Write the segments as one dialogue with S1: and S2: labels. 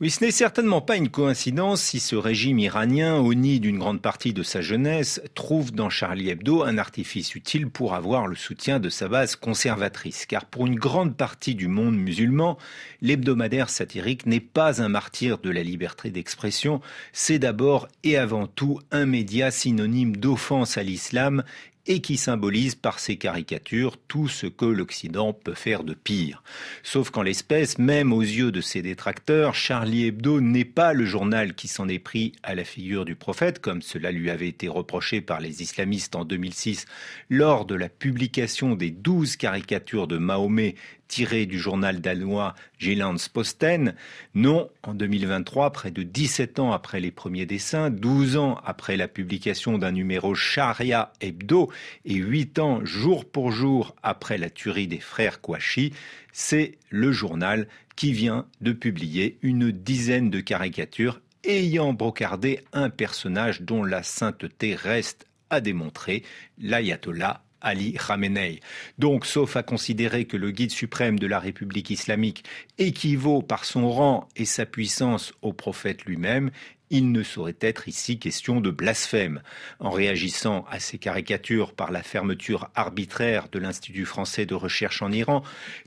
S1: Oui, ce n'est certainement pas une coïncidence si ce régime iranien, au nid d'une grande partie de sa jeunesse, trouve dans Charlie Hebdo un artifice utile pour avoir le soutien de sa base conservatrice. Car pour une grande partie du monde musulman, l'hebdomadaire satirique n'est pas un martyr de la liberté d'expression, c'est d'abord et avant tout un média synonyme d'offense à l'islam et qui symbolise par ses caricatures tout ce que l'Occident peut faire de pire. Sauf qu'en l'espèce, même aux yeux de ses détracteurs, Charlie Hebdo n'est pas le journal qui s'en est pris à la figure du prophète, comme cela lui avait été reproché par les islamistes en 2006 lors de la publication des douze caricatures de Mahomet tiré du journal danois Posten. Non, en 2023, près de 17 ans après les premiers dessins, 12 ans après la publication d'un numéro Sharia Hebdo et 8 ans jour pour jour après la tuerie des frères Kouachi, c'est le journal qui vient de publier une dizaine de caricatures ayant brocardé un personnage dont la sainteté reste à démontrer, l'ayatollah Ali Khamenei. Donc, sauf à considérer que le guide suprême de la République islamique équivaut par son rang et sa puissance au prophète lui-même, il ne saurait être ici question de blasphème. En réagissant à ces caricatures par la fermeture arbitraire de l'Institut français de recherche en Iran,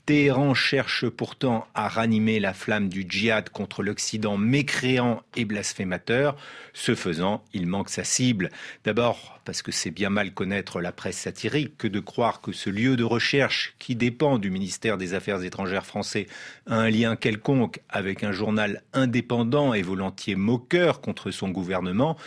S1: Téhéran cherche pourtant à ranimer la flamme du djihad contre l'Occident mécréant et blasphémateur. Ce faisant, il manque sa cible. D'abord parce que c'est bien mal connaître la presse satirique que de croire que ce lieu de recherche qui dépend du ministère des Affaires étrangères français a un lien quelconque avec un journal indépendant et volontiers moqueur contre son gouvernement.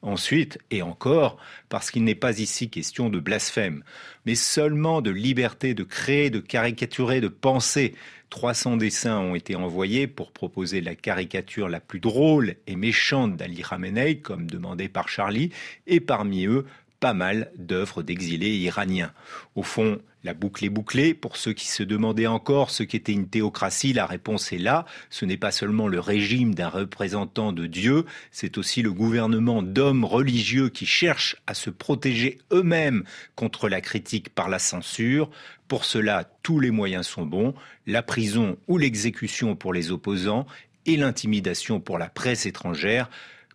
S1: Ensuite, et encore, parce qu'il n'est pas ici question de blasphème, mais seulement de liberté de créer, de caricaturer, de penser. 300 dessins ont été envoyés pour proposer la caricature la plus drôle et méchante d'Ali Khamenei, comme demandé par Charlie, et parmi eux, pas mal d'œuvres d'exilés iraniens. Au fond, la boucle est bouclée. Pour ceux qui se demandaient encore ce qu'était une théocratie, la réponse est là. Ce n'est pas seulement le régime d'un représentant de Dieu, c'est aussi le gouvernement d'hommes religieux qui cherchent à se protéger eux-mêmes contre la critique par la censure. Pour cela, tous les moyens sont bons. La prison ou l'exécution pour les opposants et l'intimidation pour la presse étrangère,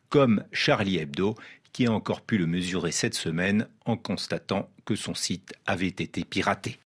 S1: comme Charlie Hebdo, qui a encore pu le mesurer cette semaine en constatant que son site avait été piraté.